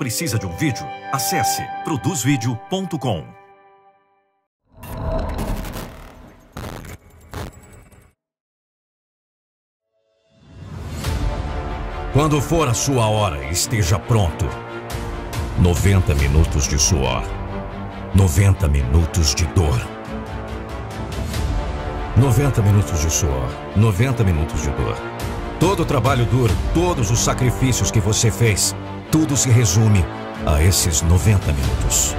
Precisa de um vídeo? Acesse produzvideo.com. Quando for a sua hora, esteja pronto. 90 minutos de suor. 90 minutos de dor. 90 minutos de suor. 90 minutos de dor. Todo o trabalho duro, todos os sacrifícios que você fez, tudo se resume a esses 90 minutos.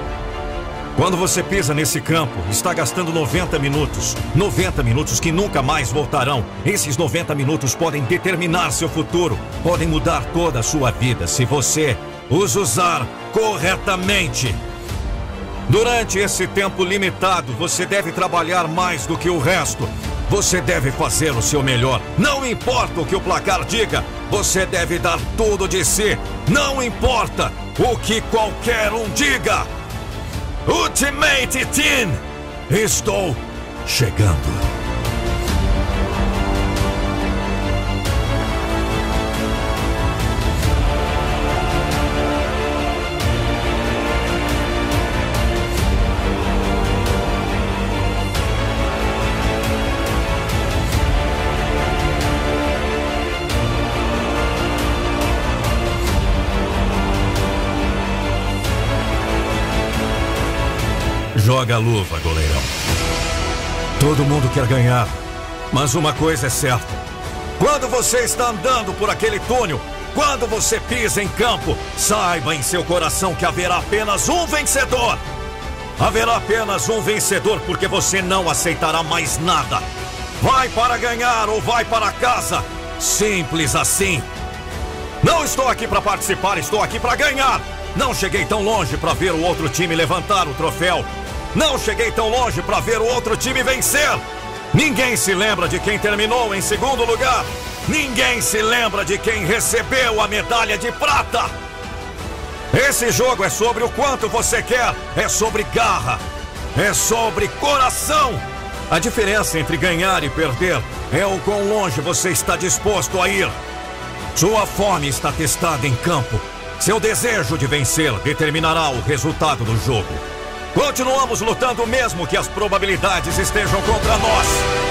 Quando você pisa nesse campo, está gastando 90 minutos. 90 minutos que nunca mais voltarão. Esses 90 minutos podem determinar seu futuro, podem mudar toda a sua vida se você os usar corretamente. Durante esse tempo limitado, você deve trabalhar mais do que o resto. Você deve fazer o seu melhor. Não importa o que o placar diga, você deve dar tudo de si. Não importa o que qualquer um diga. Ultimate Team! Estou chegando. Joga a luva, goleirão. Todo mundo quer ganhar, mas uma coisa é certa. Quando você está andando por aquele túnel, quando você pisa em campo, saiba em seu coração que haverá apenas um vencedor. Haverá apenas um vencedor porque você não aceitará mais nada. Vai para ganhar ou vai para casa. Simples assim. Não estou aqui para participar, estou aqui para ganhar. Não cheguei tão longe para ver o outro time levantar o troféu. Não cheguei tão longe para ver o outro time vencer. Ninguém se lembra de quem terminou em segundo lugar. Ninguém se lembra de quem recebeu a medalha de prata. Esse jogo é sobre o quanto você quer, é sobre garra, é sobre coração. A diferença entre ganhar e perder é o quão longe você está disposto a ir. Sua fome está testada em campo. Seu desejo de vencer determinará o resultado do jogo. Continuamos lutando mesmo que as probabilidades estejam contra nós.